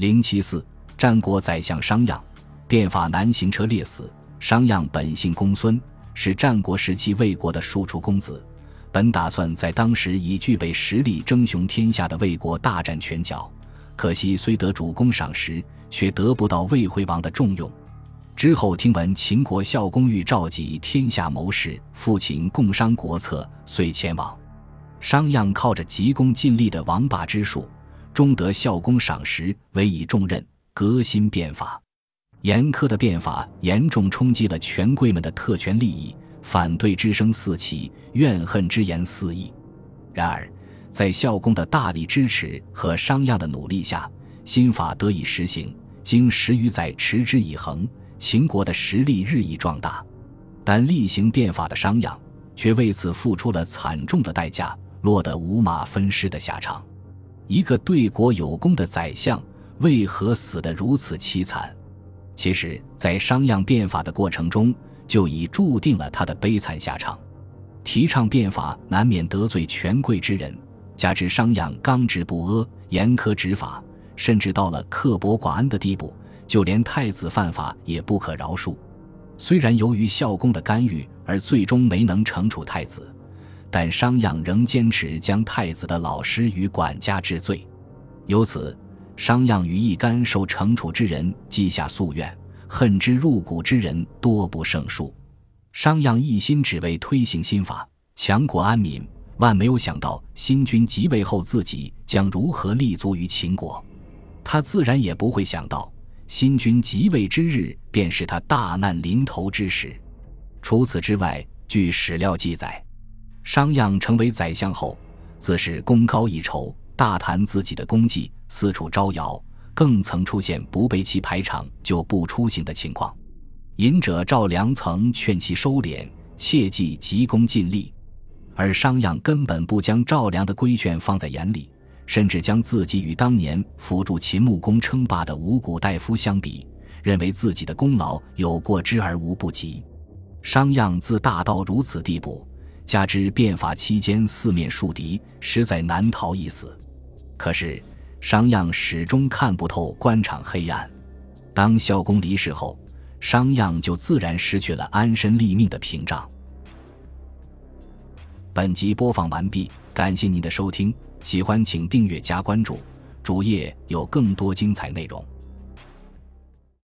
零七四，战国宰相商鞅，变法难行车裂死。商鞅本姓公孙，是战国时期魏国的庶出公子，本打算在当时已具备实力争雄天下的魏国大展拳脚。可惜虽得主公赏识，却得不到魏惠王的重用。之后听闻秦国孝公欲召集天下谋士父秦共商国策，遂前往。商鞅靠着急功近利的王霸之术。终得孝公赏识，委以重任，革新变法。严苛的变法严重冲击了权贵们的特权利益，反对之声四起，怨恨之言四溢。然而，在孝公的大力支持和商鞅的努力下，新法得以实行。经十余载持之以恒，秦国的实力日益壮大。但厉行变法的商鞅，却为此付出了惨重的代价，落得五马分尸的下场。一个对国有功的宰相，为何死得如此凄惨？其实，在商鞅变法的过程中，就已注定了他的悲惨下场。提倡变法难免得罪权贵之人，加之商鞅刚直不阿、严苛执法，甚至到了刻薄寡恩的地步，就连太子犯法也不可饶恕。虽然由于孝公的干预而最终没能惩处太子。但商鞅仍坚持将太子的老师与管家治罪，由此，商鞅与一干受惩处之人记下夙愿，恨之入骨之人多不胜数。商鞅一心只为推行新法，强国安民，万没有想到新君即位后，自己将如何立足于秦国。他自然也不会想到，新君即位之日便是他大难临头之时。除此之外，据史料记载。商鞅成为宰相后，自是功高一筹，大谈自己的功绩，四处招摇，更曾出现不被其排场就不出行的情况。隐者赵良曾劝其收敛，切忌急功近利，而商鞅根本不将赵良的规劝放在眼里，甚至将自己与当年辅助秦穆公称霸的五谷大夫相比，认为自己的功劳有过之而无不及。商鞅自大到如此地步。加之变法期间四面树敌，实在难逃一死。可是商鞅始终看不透官场黑暗。当孝公离世后，商鞅就自然失去了安身立命的屏障。本集播放完毕，感谢您的收听，喜欢请订阅加关注，主页有更多精彩内容。